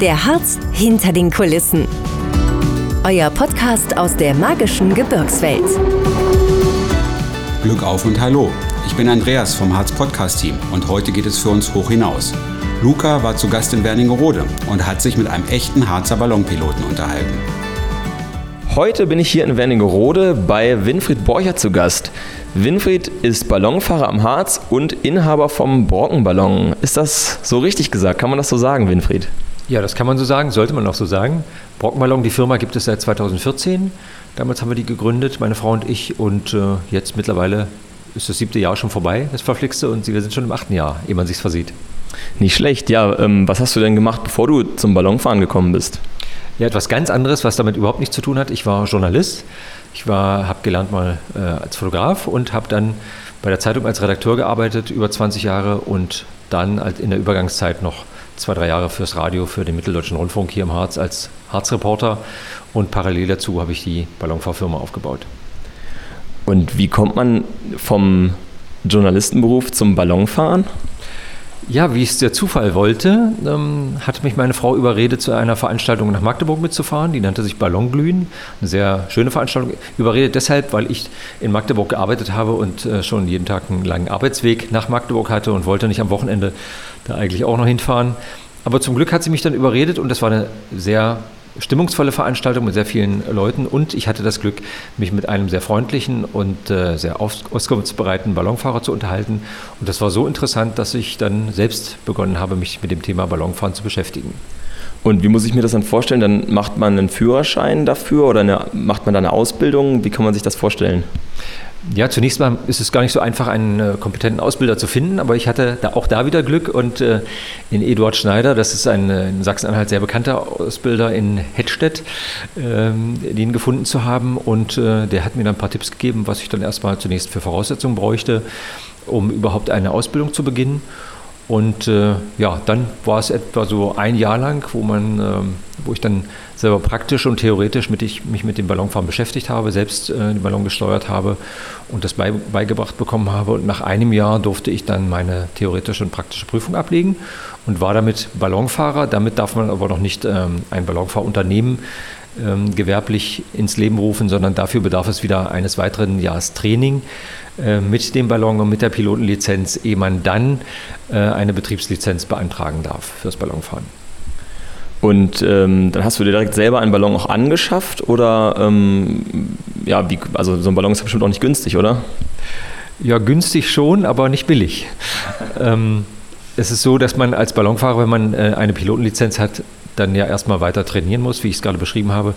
Der Harz hinter den Kulissen. Euer Podcast aus der magischen Gebirgswelt. Glück auf und hallo. Ich bin Andreas vom Harz Podcast Team und heute geht es für uns hoch hinaus. Luca war zu Gast in Wernigerode und hat sich mit einem echten Harzer Ballonpiloten unterhalten. Heute bin ich hier in Wernigerode bei Winfried Borcher zu Gast. Winfried ist Ballonfahrer am Harz und Inhaber vom Brockenballon. Ist das so richtig gesagt? Kann man das so sagen, Winfried? Ja, das kann man so sagen, sollte man auch so sagen. Brockenballon, die Firma gibt es seit 2014. Damals haben wir die gegründet, meine Frau und ich. Und äh, jetzt mittlerweile ist das siebte Jahr schon vorbei, das verflixte. Und wir sind schon im achten Jahr, ehe man sich versieht. Nicht schlecht. Ja, ähm, was hast du denn gemacht, bevor du zum Ballonfahren gekommen bist? Ja, etwas ganz anderes, was damit überhaupt nichts zu tun hat. Ich war Journalist. Ich habe gelernt mal äh, als Fotograf und habe dann bei der Zeitung als Redakteur gearbeitet, über 20 Jahre und dann in der Übergangszeit noch zwei, drei Jahre fürs Radio, für den Mitteldeutschen Rundfunk hier im Harz als Harzreporter und parallel dazu habe ich die Ballonfahrfirma aufgebaut. Und wie kommt man vom Journalistenberuf zum Ballonfahren? Ja, wie es der Zufall wollte, ähm, hat mich meine Frau überredet, zu einer Veranstaltung nach Magdeburg mitzufahren. Die nannte sich Ballonglühen. Eine sehr schöne Veranstaltung. Überredet deshalb, weil ich in Magdeburg gearbeitet habe und äh, schon jeden Tag einen langen Arbeitsweg nach Magdeburg hatte und wollte nicht am Wochenende da eigentlich auch noch hinfahren. Aber zum Glück hat sie mich dann überredet und das war eine sehr stimmungsvolle Veranstaltung mit sehr vielen Leuten und ich hatte das Glück, mich mit einem sehr freundlichen und äh, sehr auskunftsbereiten Ballonfahrer zu unterhalten. Und das war so interessant, dass ich dann selbst begonnen habe, mich mit dem Thema Ballonfahren zu beschäftigen. Und wie muss ich mir das dann vorstellen? Dann macht man einen Führerschein dafür oder eine, macht man da eine Ausbildung? Wie kann man sich das vorstellen? Ja, zunächst mal ist es gar nicht so einfach, einen äh, kompetenten Ausbilder zu finden, aber ich hatte da auch da wieder Glück und äh, in Eduard Schneider, das ist ein äh, in Sachsen-Anhalt sehr bekannter Ausbilder in Hettstedt, ähm, den gefunden zu haben und äh, der hat mir dann ein paar Tipps gegeben, was ich dann erstmal zunächst für Voraussetzungen bräuchte, um überhaupt eine Ausbildung zu beginnen. Und äh, ja, dann war es etwa so ein Jahr lang, wo, man, äh, wo ich dann selber praktisch und theoretisch mit ich, mich mit dem Ballonfahren beschäftigt habe, selbst äh, den Ballon gesteuert habe und das bei, beigebracht bekommen habe. Und nach einem Jahr durfte ich dann meine theoretische und praktische Prüfung ablegen und war damit Ballonfahrer. Damit darf man aber noch nicht ähm, ein Ballonfahrunternehmen ähm, gewerblich ins Leben rufen, sondern dafür bedarf es wieder eines weiteren Jahres Training äh, mit dem Ballon und mit der Pilotenlizenz, ehe man dann äh, eine Betriebslizenz beantragen darf fürs Ballonfahren. Und ähm, dann hast du dir direkt selber einen Ballon auch angeschafft oder ähm, ja, wie, also so ein Ballon ist bestimmt auch nicht günstig, oder? Ja, günstig schon, aber nicht billig. ähm, es ist so, dass man als Ballonfahrer, wenn man äh, eine Pilotenlizenz hat, dann ja erstmal weiter trainieren muss, wie ich es gerade beschrieben habe.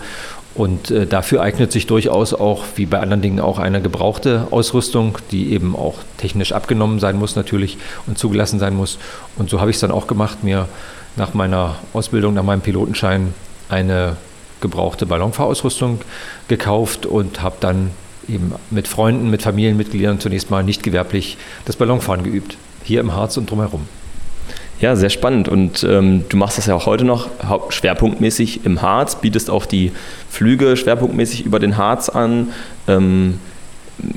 Und äh, dafür eignet sich durchaus auch, wie bei anderen Dingen, auch eine gebrauchte Ausrüstung, die eben auch technisch abgenommen sein muss natürlich und zugelassen sein muss. Und so habe ich es dann auch gemacht, mir nach meiner Ausbildung, nach meinem Pilotenschein eine gebrauchte Ballonfahrausrüstung gekauft und habe dann eben mit Freunden, mit Familienmitgliedern zunächst mal nicht gewerblich das Ballonfahren geübt, hier im Harz und drumherum. Ja, sehr spannend. Und ähm, du machst das ja auch heute noch schwerpunktmäßig im Harz, bietest auch die Flüge schwerpunktmäßig über den Harz an. Ähm,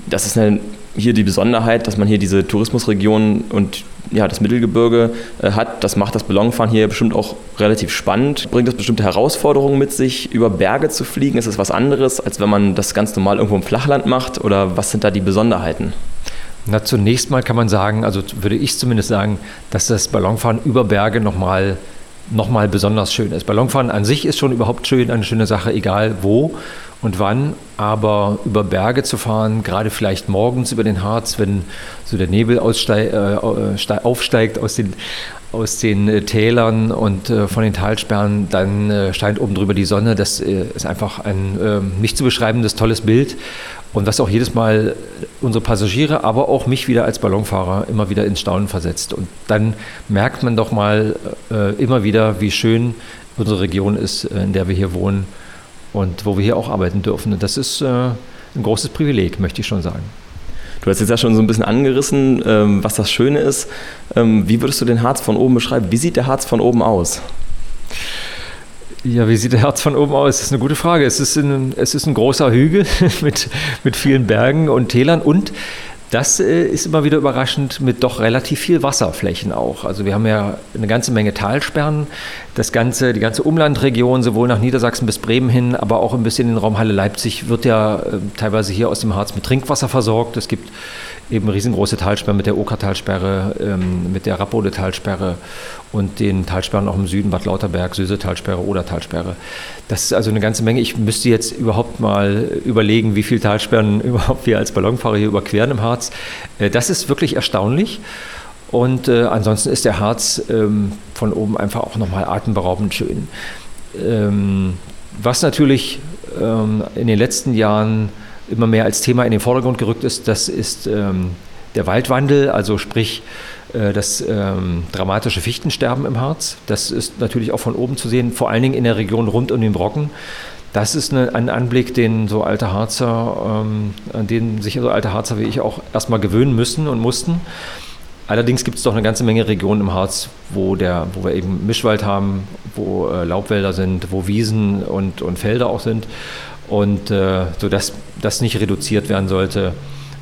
das ist eine, hier die Besonderheit, dass man hier diese Tourismusregion und ja, das Mittelgebirge äh, hat. Das macht das Ballonfahren hier bestimmt auch relativ spannend. Bringt das bestimmte Herausforderungen mit sich, über Berge zu fliegen? Ist das was anderes, als wenn man das ganz normal irgendwo im Flachland macht? Oder was sind da die Besonderheiten? Na, zunächst mal kann man sagen, also würde ich zumindest sagen, dass das Ballonfahren über Berge nochmal noch mal besonders schön ist. Ballonfahren an sich ist schon überhaupt schön, eine schöne Sache, egal wo und wann, aber über Berge zu fahren, gerade vielleicht morgens über den Harz, wenn so der Nebel aussteig, äh, aufsteigt aus den, aus den äh, Tälern und äh, von den Talsperren, dann äh, scheint oben drüber die Sonne. Das ist einfach ein ähm, nicht zu beschreibendes, tolles Bild und was auch jedes Mal unsere Passagiere, aber auch mich wieder als Ballonfahrer immer wieder ins Staunen versetzt. Und dann merkt man doch mal immer wieder, wie schön unsere Region ist, in der wir hier wohnen und wo wir hier auch arbeiten dürfen. Und das ist ein großes Privileg, möchte ich schon sagen. Du hast jetzt ja schon so ein bisschen angerissen, ähm, was das Schöne ist. Ähm, wie würdest du den Harz von oben beschreiben? Wie sieht der Harz von oben aus? Ja, wie sieht der Herz von oben aus? Das ist eine gute Frage. Es ist ein, es ist ein großer Hügel mit, mit vielen Bergen und Tälern und Das äh, ist immer wieder überraschend mit doch relativ viel Wasserflächen auch. Also wir haben ja eine ganze Menge Talsperren. Das ganze, die ganze Umlandregion, sowohl nach Niedersachsen bis Bremen hin, aber auch ein bisschen in den Raum Halle Leipzig, wird ja äh, teilweise hier aus dem Harz mit Trinkwasser versorgt. Es gibt eben riesengroße Talsperren mit der Oker-Talsperre, ähm, mit der Rappode-Talsperre und den Talsperren auch im Süden, Bad Lauterberg, Söse-Talsperre, Oder-Talsperre. Das ist also eine ganze Menge. Ich müsste jetzt überhaupt mal überlegen, wie viele Talsperren überhaupt wir als Ballonfahrer hier überqueren im Harz. Äh, das ist wirklich erstaunlich. Und äh, ansonsten ist der Harz ähm, von oben einfach auch nochmal atemberaubend schön. Ähm, was natürlich ähm, in den letzten Jahren immer mehr als Thema in den Vordergrund gerückt ist, das ist ähm, der Waldwandel, also sprich äh, das ähm, dramatische Fichtensterben im Harz. Das ist natürlich auch von oben zu sehen, vor allen Dingen in der Region rund um den Brocken. Das ist eine, ein Anblick, den so alte Harzer, ähm, an den sich so alte Harzer wie ich auch erstmal gewöhnen müssen und mussten. Allerdings gibt es doch eine ganze Menge Regionen im Harz, wo, der, wo wir eben Mischwald haben, wo äh, Laubwälder sind, wo Wiesen und, und Felder auch sind und äh, sodass das nicht reduziert werden sollte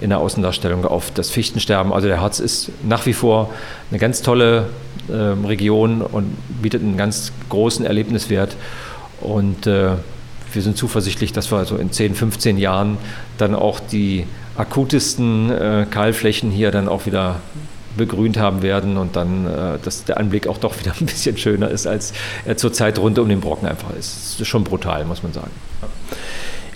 in der Außendarstellung auf das Fichtensterben. Also der Harz ist nach wie vor eine ganz tolle äh, Region und bietet einen ganz großen Erlebniswert und äh, wir sind zuversichtlich, dass wir also in 10, 15 Jahren dann auch die akutesten äh, Kahlflächen hier dann auch wieder begrünt haben werden und dann, äh, dass der Anblick auch doch wieder ein bisschen schöner ist, als er zurzeit rund um den Brocken einfach ist. Das ist schon brutal, muss man sagen.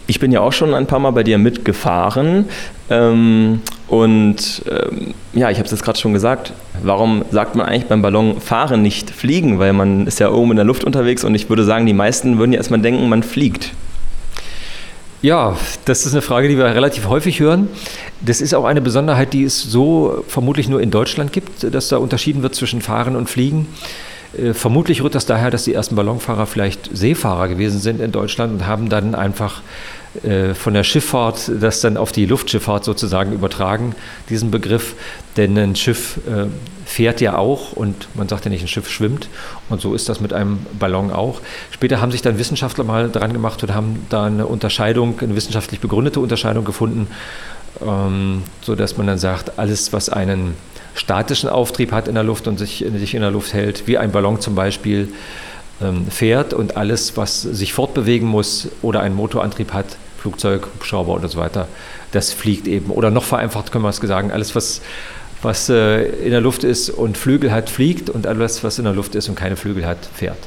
Ich bin ja auch schon ein paar Mal bei dir mitgefahren. Ähm, und ähm, ja, ich habe es jetzt gerade schon gesagt. Warum sagt man eigentlich beim Ballonfahren nicht fliegen? Weil man ist ja oben in der Luft unterwegs und ich würde sagen, die meisten würden ja erstmal denken, man fliegt. Ja, das ist eine Frage, die wir relativ häufig hören. Das ist auch eine Besonderheit, die es so vermutlich nur in Deutschland gibt, dass da unterschieden wird zwischen Fahren und Fliegen. Äh, vermutlich rührt das daher, dass die ersten Ballonfahrer vielleicht Seefahrer gewesen sind in Deutschland und haben dann einfach von der Schifffahrt das dann auf die Luftschifffahrt sozusagen übertragen, diesen Begriff. Denn ein Schiff äh, fährt ja auch und man sagt ja nicht, ein Schiff schwimmt. Und so ist das mit einem Ballon auch. Später haben sich dann Wissenschaftler mal dran gemacht und haben da eine Unterscheidung, eine wissenschaftlich begründete Unterscheidung gefunden, ähm, sodass man dann sagt, alles, was einen statischen Auftrieb hat in der Luft und sich, sich in der Luft hält, wie ein Ballon zum Beispiel, fährt und alles, was sich fortbewegen muss oder einen Motorantrieb hat, Flugzeug, Hubschrauber oder so weiter, das fliegt eben. Oder noch vereinfacht können wir es sagen, alles, was, was äh, in der Luft ist und Flügel hat, fliegt und alles, was in der Luft ist und keine Flügel hat, fährt.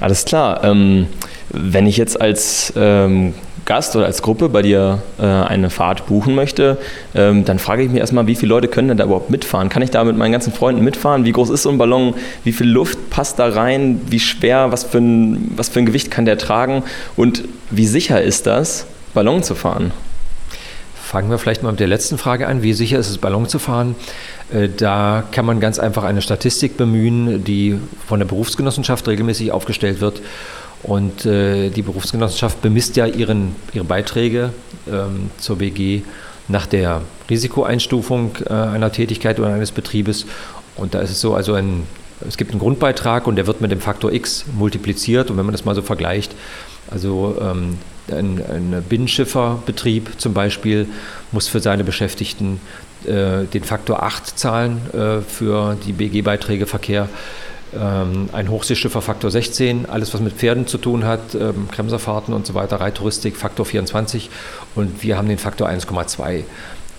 Alles klar. Ähm, wenn ich jetzt als ähm, Gast oder als Gruppe bei dir äh, eine Fahrt buchen möchte, ähm, dann frage ich mich erstmal, wie viele Leute können denn da überhaupt mitfahren? Kann ich da mit meinen ganzen Freunden mitfahren? Wie groß ist so ein Ballon? Wie viel Luft passt da rein? Wie schwer? Was für ein, was für ein Gewicht kann der tragen? Und wie sicher ist das, Ballon zu fahren? Fangen wir vielleicht mal mit der letzten Frage an. Wie sicher ist es, Ballon zu fahren? Äh, da kann man ganz einfach eine Statistik bemühen, die von der Berufsgenossenschaft regelmäßig aufgestellt wird. Und äh, die Berufsgenossenschaft bemisst ja ihren, ihre Beiträge ähm, zur BG nach der Risikoeinstufung äh, einer Tätigkeit oder eines Betriebes. Und da ist es so, also ein, es gibt einen Grundbeitrag und der wird mit dem Faktor X multipliziert. Und wenn man das mal so vergleicht, also ähm, ein, ein Binnenschifferbetrieb zum Beispiel muss für seine Beschäftigten äh, den Faktor 8 zahlen äh, für die BG-Beiträge Verkehr ein Hochseeschiffer Faktor 16, alles was mit Pferden zu tun hat, ähm, Kremserfahrten und so weiter, Reittouristik Faktor 24 und wir haben den Faktor 1,2.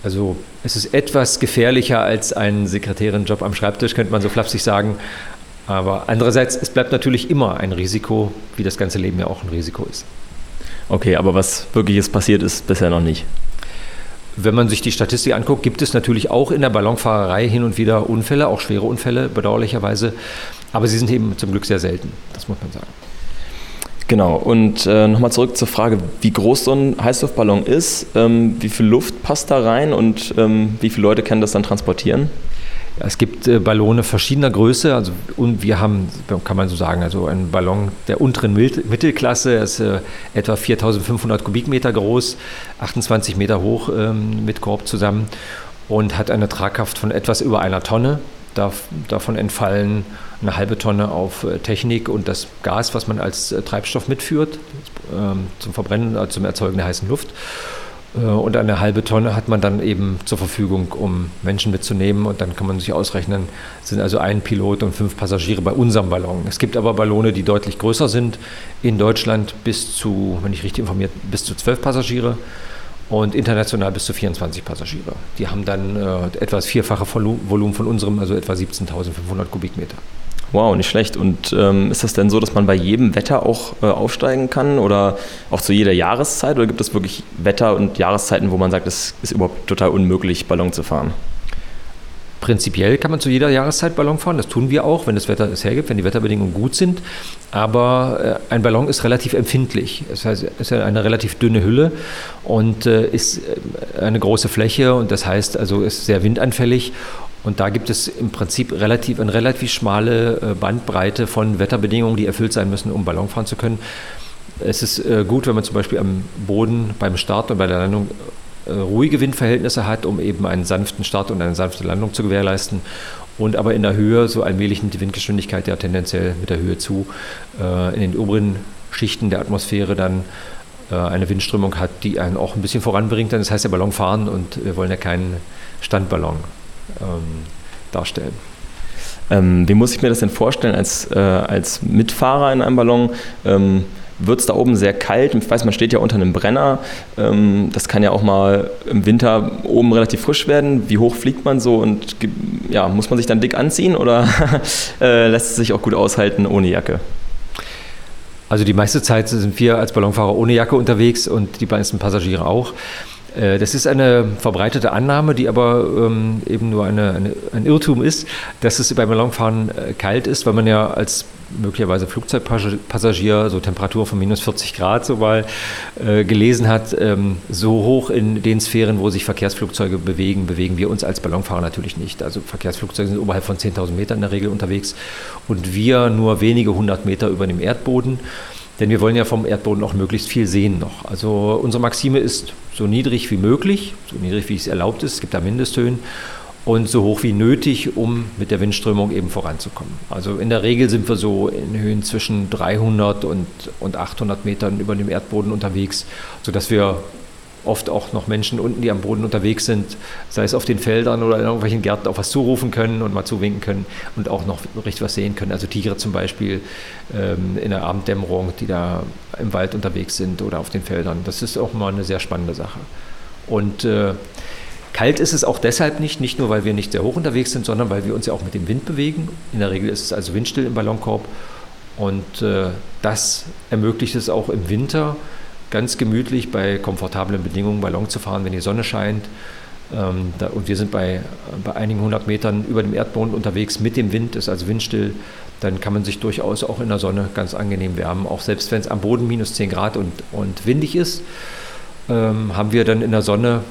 Also es ist etwas gefährlicher als ein Sekretärinjob am Schreibtisch, könnte man so flapsig sagen. Aber andererseits, es bleibt natürlich immer ein Risiko, wie das ganze Leben ja auch ein Risiko ist. Okay, aber was wirkliches passiert ist bisher noch nicht. Wenn man sich die Statistik anguckt, gibt es natürlich auch in der Ballonfahrerei hin und wieder Unfälle, auch schwere Unfälle, bedauerlicherweise. Aber sie sind eben zum Glück sehr selten, das muss man sagen. Genau, und äh, nochmal zurück zur Frage, wie groß so ein Heißluftballon ist, ähm, wie viel Luft passt da rein und ähm, wie viele Leute können das dann transportieren? Es gibt äh, Ballone verschiedener Größe, also und wir haben, kann man so sagen, also ein Ballon der unteren Mittelklasse, ist äh, etwa 4500 Kubikmeter groß, 28 Meter hoch ähm, mit Korb zusammen und hat eine Tragkraft von etwas über einer Tonne. davon entfallen eine halbe Tonne auf äh, Technik und das Gas, was man als äh, Treibstoff mitführt ähm, zum Verbrennen, zum Erzeugen der heißen Luft. Äh, und eine halbe Tonne hat man dann eben zur Verfügung, um Menschen mitzunehmen. Und dann kann man sich ausrechnen, sind also ein Pilot und fünf Passagiere bei unserem Ballon. Es gibt aber Ballone, die deutlich größer sind. In Deutschland bis zu, wenn ich richtig informiert, bis zu zwölf Passagiere und international bis zu 24 Passagiere. Die haben dann äh, etwas vierfache Volumen von unserem, also etwa 17.500 Kubikmeter. Wow, nicht schlecht. Und ähm, ist das denn so, dass man bei jedem Wetter auch äh, aufsteigen kann oder auch zu jeder Jahreszeit? Oder gibt es wirklich Wetter und Jahreszeiten, wo man sagt, es ist überhaupt total unmöglich, Ballon zu fahren? Prinzipiell kann man zu jeder Jahreszeit Ballon fahren. Das tun wir auch, wenn das Wetter es hergibt, wenn die Wetterbedingungen gut sind. Aber äh, ein Ballon ist relativ empfindlich. Das heißt, es ist eine relativ dünne Hülle und äh, ist äh, eine große Fläche und das heißt also ist sehr windanfällig. Und da gibt es im Prinzip relativ, eine relativ schmale Bandbreite von Wetterbedingungen, die erfüllt sein müssen, um Ballon fahren zu können. Es ist gut, wenn man zum Beispiel am Boden beim Start und bei der Landung äh, ruhige Windverhältnisse hat, um eben einen sanften Start und eine sanfte Landung zu gewährleisten. Und aber in der Höhe so allmählich nimmt die Windgeschwindigkeit ja tendenziell mit der Höhe zu. Äh, in den oberen Schichten der Atmosphäre dann äh, eine Windströmung hat, die einen auch ein bisschen voranbringt. Das heißt ja Ballon fahren und wir wollen ja keinen Standballon ähm, darstellen. Ähm, wie muss ich mir das denn vorstellen als, äh, als Mitfahrer in einem Ballon? Ähm, wird es da oben sehr kalt. Ich weiß, man steht ja unter einem Brenner. Ähm, das kann ja auch mal im Winter oben relativ frisch werden. Wie hoch fliegt man so und ja, muss man sich dann dick anziehen oder äh, lässt es sich auch gut aushalten ohne Jacke? Also die meiste Zeit sind wir als Ballonfahrer ohne Jacke unterwegs und die meisten Passagiere auch. Äh, das ist eine verbreitete Annahme, die aber ähm, eben nur eine, eine, ein Irrtum ist, dass es beim Ballonfahren äh, kalt ist, weil man ja als möglicherweise Flugzeugpassagier so Temperatur von minus 40 Grad so mal äh, gelesen hat. Ähm, so hoch in den Sphären, wo sich Verkehrsflugzeuge bewegen, bewegen wir uns als Ballonfahrer natürlich nicht. Also Verkehrsflugzeuge sind oberhalb von 10.000 Metern in der Regel unterwegs und wir nur wenige hundert Meter über dem Erdboden. Denn wir wollen ja vom Erdboden auch möglichst viel sehen noch. Also unsere Maxime ist so niedrig wie möglich, so niedrig wie es erlaubt ist. Es gibt da Mindesthöhen und so hoch wie nötig, um mit der Windströmung eben voranzukommen. Also in der Regel sind wir so in Höhen zwischen 300 und, und 800 Metern über dem Erdboden unterwegs, sodass wir oft auch noch Menschen unten, die am Boden unterwegs sind, sei es auf den Feldern oder in irgendwelchen Gärten auch was zurufen können und mal zuwinken können und auch noch richtig was sehen können. Also Tiere zum Beispiel ähm, in der Abenddämmerung, die da im Wald unterwegs sind oder auf den Feldern. Das ist auch mal eine sehr spannende Sache. Und äh, Kalt ist es auch deshalb nicht, nicht nur, weil wir nicht sehr hoch unterwegs sind, sondern weil wir uns ja auch mit dem Wind bewegen. In der Regel ist es also windstill im Ballonkorb und äh, das ermöglicht es auch im Winter ganz gemütlich bei komfortablen Bedingungen Ballon zu fahren, wenn die Sonne scheint. Ähm, da, und wir sind bei, bei einigen hundert Metern über dem Erdboden unterwegs mit dem Wind, ist also windstill. Dann kann man sich durchaus auch in der Sonne ganz angenehm wärmen, auch selbst wenn es am Boden minus 10 Grad und, und windig ist. Ähm, haben wir dann in der Sonne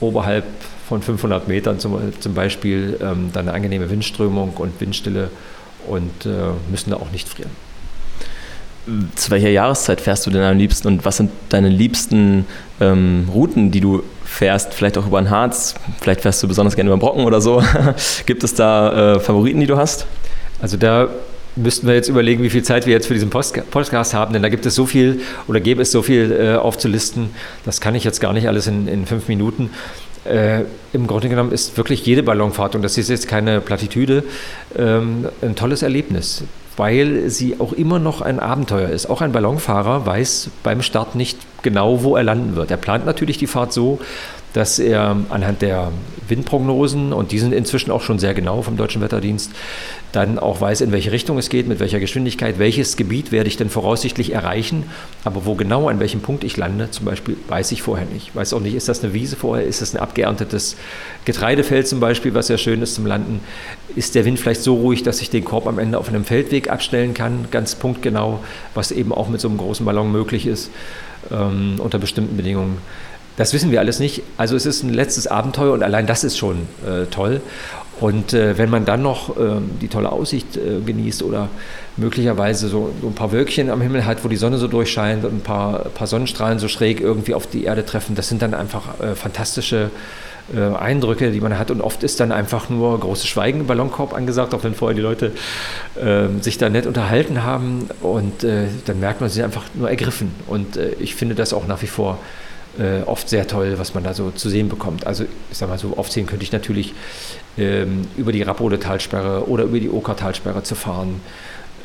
oberhalb von 500 Metern zum, zum Beispiel ähm, dann eine angenehme Windströmung und Windstille und äh, müssen da auch nicht frieren. Zu welcher Jahreszeit fährst du denn am liebsten und was sind deine liebsten ähm, Routen, die du fährst? Vielleicht auch über den Harz, vielleicht fährst du besonders gerne über den Brocken oder so. Gibt es da äh, Favoriten, die du hast? Also da müssten wir jetzt überlegen, wie viel Zeit wir jetzt für diesen Podcast haben, denn da gibt es so viel oder gäbe es so viel äh, aufzulisten. Das kann ich jetzt gar nicht alles in, in fünf Minuten. Äh, Im Grunde genommen ist wirklich jede Ballonfahrt, und das ist jetzt keine Plattitüde, ähm, ein tolles Erlebnis, weil sie auch immer noch ein Abenteuer ist. Auch ein Ballonfahrer weiß beim Start nicht genau, wo er landen wird. Er plant natürlich die Fahrt so, dass er anhand der Windprognosen, und die sind inzwischen auch schon sehr genau vom Deutschen Wetterdienst, dann auch weiß, in welche Richtung es geht, mit welcher Geschwindigkeit, welches Gebiet werde ich denn voraussichtlich erreichen, aber wo genau, an welchem Punkt ich lande, zum Beispiel, weiß ich vorher nicht. Ich weiß auch nicht, ist das eine Wiese vorher, ist das ein abgeerntetes Getreidefeld zum Beispiel, was sehr schön ist zum Landen, ist der Wind vielleicht so ruhig, dass ich den Korb am Ende auf einem Feldweg abstellen kann, ganz punktgenau, was eben auch mit so einem großen Ballon möglich ist, ähm, unter bestimmten Bedingungen. Das wissen wir alles nicht. Also es ist ein letztes Abenteuer und allein das ist schon äh, toll. Und äh, wenn man dann noch äh, die tolle Aussicht äh, genießt oder möglicherweise so, so, ein paar Wölkchen am Himmel hat, wo die Sonne so durchscheint und ein paar, paar Sonnenstrahlen so schräg irgendwie auf die Erde treffen, das sind dann einfach äh, fantastische äh, Eindrücke, die man hat. Und oft ist dann einfach nur großes Schweigen im Ballonkorb angesagt, auch wenn vorher die Leute ähm, sich da nett unterhalten haben. Und äh, dann merkt man sich einfach nur ergriffen. Und ich finde das auch nach wie vor äh, oft sehr toll, was man da so zu sehen bekommt. Also ich sag mal so, aufzählen könnte ich natürlich ähm, über die Rappode Talsperre oder über die Okertalsperre zu fahren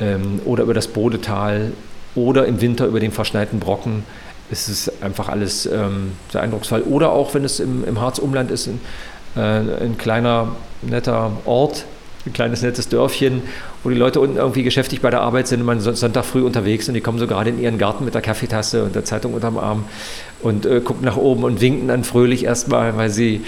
ähm, oder über das Bodetal oder im Winter über den verschneiten Brocken. Es ist einfach alles ähm, sehr eindrucksvoll. Oder auch, wenn es im, im Harz-Umland ist, ein, äh, ein kleiner, netter Ort, ein kleines nettes Dörfchen, wo die Leute unten irgendwie geschäftig bei der Arbeit sind man Sonntag früh unterwegs und die kommen so gerade in ihren Garten mit der Kaffeetasse und der Zeitung unterm Arm und äh, gucken nach oben und winken dann fröhlich erstmal, weil sie,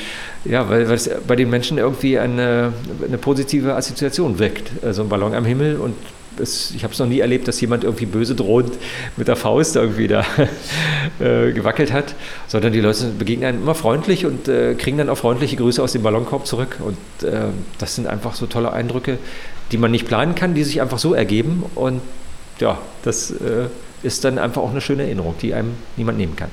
ja, weil, weil es bei den Menschen irgendwie eine, eine positive Assoziation weckt. So also ein Ballon am Himmel und es, ich habe es noch nie erlebt, dass jemand irgendwie böse drohend mit der Faust irgendwie da äh, gewackelt hat, sondern die Leute begegnen einem immer freundlich und äh, kriegen dann auch freundliche Grüße aus dem Ballonkorb zurück. Und äh, das sind einfach so tolle Eindrücke, die man nicht planen kann, die sich einfach so ergeben. Und ja, das äh, ist dann einfach auch eine schöne Erinnerung, die einem niemand nehmen kann.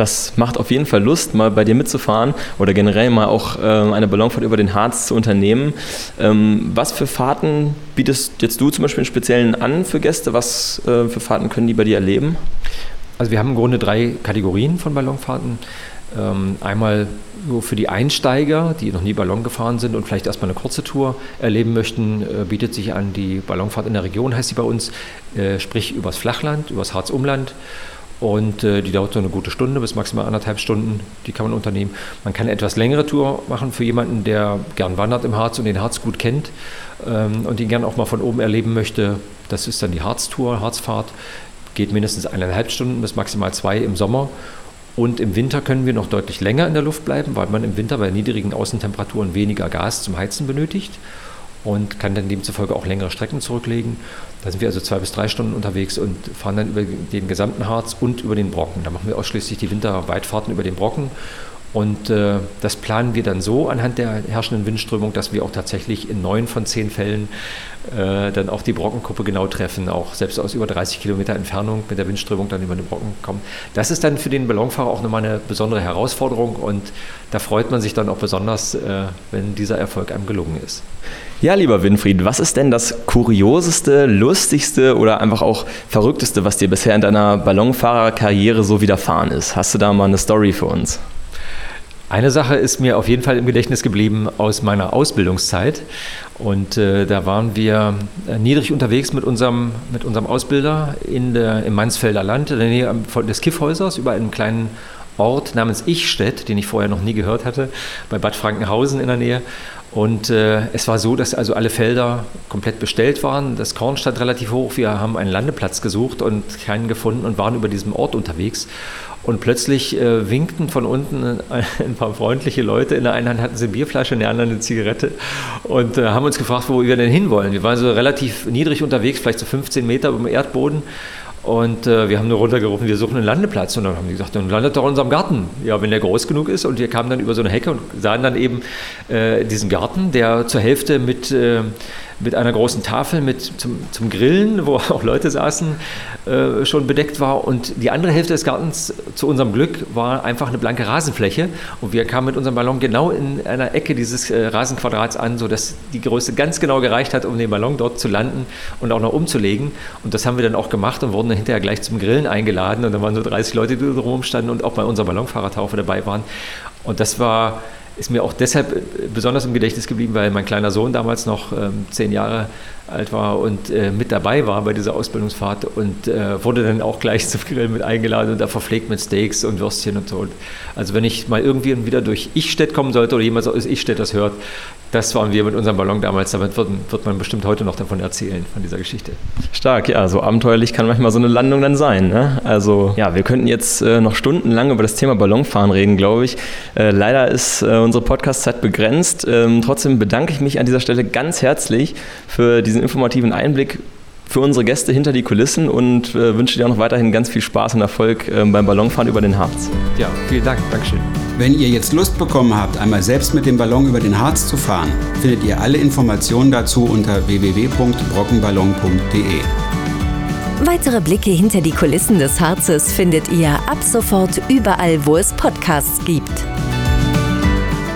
Das macht auf jeden Fall Lust, mal bei dir mitzufahren oder generell mal auch äh, eine Ballonfahrt über den Harz zu unternehmen. Ähm, was für Fahrten bietest jetzt du zum Beispiel im Speziellen an für Gäste? Was äh, für Fahrten können die bei dir erleben? Also wir haben im Grunde drei Kategorien von Ballonfahrten. Ähm, einmal so für die Einsteiger, die noch nie Ballon gefahren sind und vielleicht erstmal eine kurze Tour erleben möchten, äh, bietet sich an die Ballonfahrt in der Region, heißt sie bei uns, äh, sprich übers Flachland, übers Harzumland. Und äh, die dauert so eine gute Stunde bis maximal anderthalb Stunden. Die kann man unternehmen. Man kann eine etwas längere Tour machen für jemanden, der gern wandert im Harz und den Harz gut kennt ähm, und ihn gern auch mal von oben erleben möchte. Das ist dann die Harztour, Harzfahrt. Geht mindestens eineinhalb Stunden bis maximal zwei im Sommer. Und im Winter können wir noch deutlich länger in der Luft bleiben, weil man im Winter bei niedrigen Außentemperaturen weniger Gas zum Heizen benötigt und kann dann demzufolge auch längere Strecken zurücklegen. Da sind wir also zwei bis drei Stunden unterwegs und fahren dann über den gesamten Harz und über den Brocken. Da machen wir ausschließlich die Winterweitfahrten über den Brocken und äh, das planen wir dann so anhand der herrschenden Windströmung, dass wir auch tatsächlich in neun von zehn Fällen äh, dann auch die Brockenkuppe genau treffen, auch selbst aus über 30 Kilometer Entfernung mit der Windströmung dann über den Brocken kommen. Das ist dann für den Ballonfahrer auch nochmal eine besondere Herausforderung und da freut man sich dann auch besonders, äh, wenn dieser Erfolg einem gelungen ist. Ja, lieber Winfried, was ist denn das kurioseste, lustigste oder einfach auch verrückteste, was dir bisher in deiner Ballonfahrerkarriere so widerfahren ist? Hast du da mal eine Story für uns? Eine Sache ist mir auf jeden Fall im Gedächtnis geblieben aus meiner Ausbildungszeit. Und äh, da waren wir äh, niedrig unterwegs mit unserem, mit unserem Ausbilder in der, im Mansfelder Land, in der Nähe des Kiffhäusers, über einem kleinen Ort namens Ichstedt, den ich vorher noch nie gehört hatte, bei Bad Frankenhausen in der Nähe. Und äh, es war so, dass also alle Felder komplett bestellt waren. Das Korn stand relativ hoch. Wir haben einen Landeplatz gesucht und keinen gefunden und waren über diesem Ort unterwegs. Und plötzlich äh, winkten von unten ein paar freundliche Leute. In der einen Hand hatten sie eine Bierflasche, in der anderen eine Zigarette und äh, haben uns gefragt, wo wir denn hinwollen. Wir waren so relativ niedrig unterwegs, vielleicht so 15 Meter über dem Erdboden. Und äh, wir haben nur runtergerufen, wir suchen einen Landeplatz. Und dann haben die gesagt, dann landet doch in unserem Garten. Ja, wenn der groß genug ist. Und wir kamen dann über so eine Hecke und sahen dann eben äh, diesen Garten, der zur Hälfte mit äh, mit einer großen Tafel mit zum, zum Grillen, wo auch Leute saßen, äh, schon bedeckt war. Und die andere Hälfte des Gartens, zu unserem Glück, war einfach eine blanke Rasenfläche. Und wir kamen mit unserem Ballon genau in einer Ecke dieses äh, Rasenquadrats an, sodass die Größe ganz genau gereicht hat, um den Ballon dort zu landen und auch noch umzulegen. Und das haben wir dann auch gemacht und wurden dann hinterher gleich zum Grillen eingeladen. Und da waren so 30 Leute, die drumherum standen und auch bei unserer Ballonfahrertaufe dabei waren. Und das war ist mir auch deshalb äh, besonders im Gedächtnis geblieben, weil mein kleiner Sohn damals noch ähm, zehn Jahre alt war und äh, mit dabei war bei dieser Ausbildungsfahrt und äh, wurde dann auch gleich zum Grill mit eingeladen und da verpflegt mit Steaks und Würstchen und so. Also wenn ich mal irgendwie wieder durch Ichstedt kommen sollte oder jemand aus Ichstedt das hört, das waren wir mit unserem Ballon damals. Damit wird, wird, man bestimmt heute noch davon erzählen, von dieser Geschichte. Stark, ja. So abenteuerlich kann manchmal so eine Landung dann sein. Ne? Also, ja, wir könnten jetzt äh, noch stundenlang über das Thema Ballonfahren reden, glaube ich. Äh, leider ist äh, unsere Podcast-Zeit begrenzt. Ähm, trotzdem bedanke ich mich an dieser Stelle ganz herzlich für diesen informativen Einblick für unsere Gäste hinter die Kulissen und äh, wünsche dir auch noch weiterhin ganz viel Spaß und Erfolg äh, beim Ballonfahren über den Harz. Ja, vielen Dank. Dankeschön. Wenn ihr jetzt Lust bekommen habt, einmal selbst mit dem Ballon über den Harz zu fahren, findet ihr alle Informationen dazu unter www.brockenballon.de. Weitere Blicke hinter die Kulissen des Harzes findet ihr ab sofort überall, wo es Podcasts gibt.